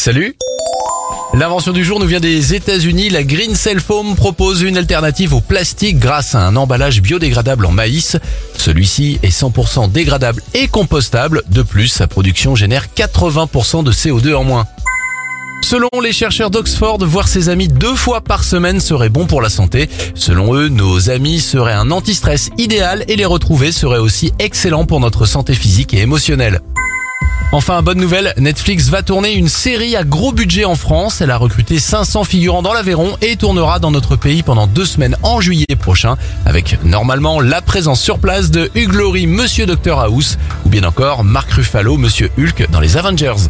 Salut L'invention du jour nous vient des États-Unis. La Green Cell Foam propose une alternative au plastique grâce à un emballage biodégradable en maïs. Celui-ci est 100% dégradable et compostable. De plus, sa production génère 80% de CO2 en moins. Selon les chercheurs d'Oxford, voir ses amis deux fois par semaine serait bon pour la santé. Selon eux, nos amis seraient un anti-stress idéal et les retrouver serait aussi excellent pour notre santé physique et émotionnelle. Enfin, bonne nouvelle, Netflix va tourner une série à gros budget en France. Elle a recruté 500 figurants dans l'Aveyron et tournera dans notre pays pendant deux semaines en juillet prochain, avec normalement la présence sur place de Hugh Laurie, Monsieur Dr House, ou bien encore Mark Ruffalo, Monsieur Hulk dans les Avengers.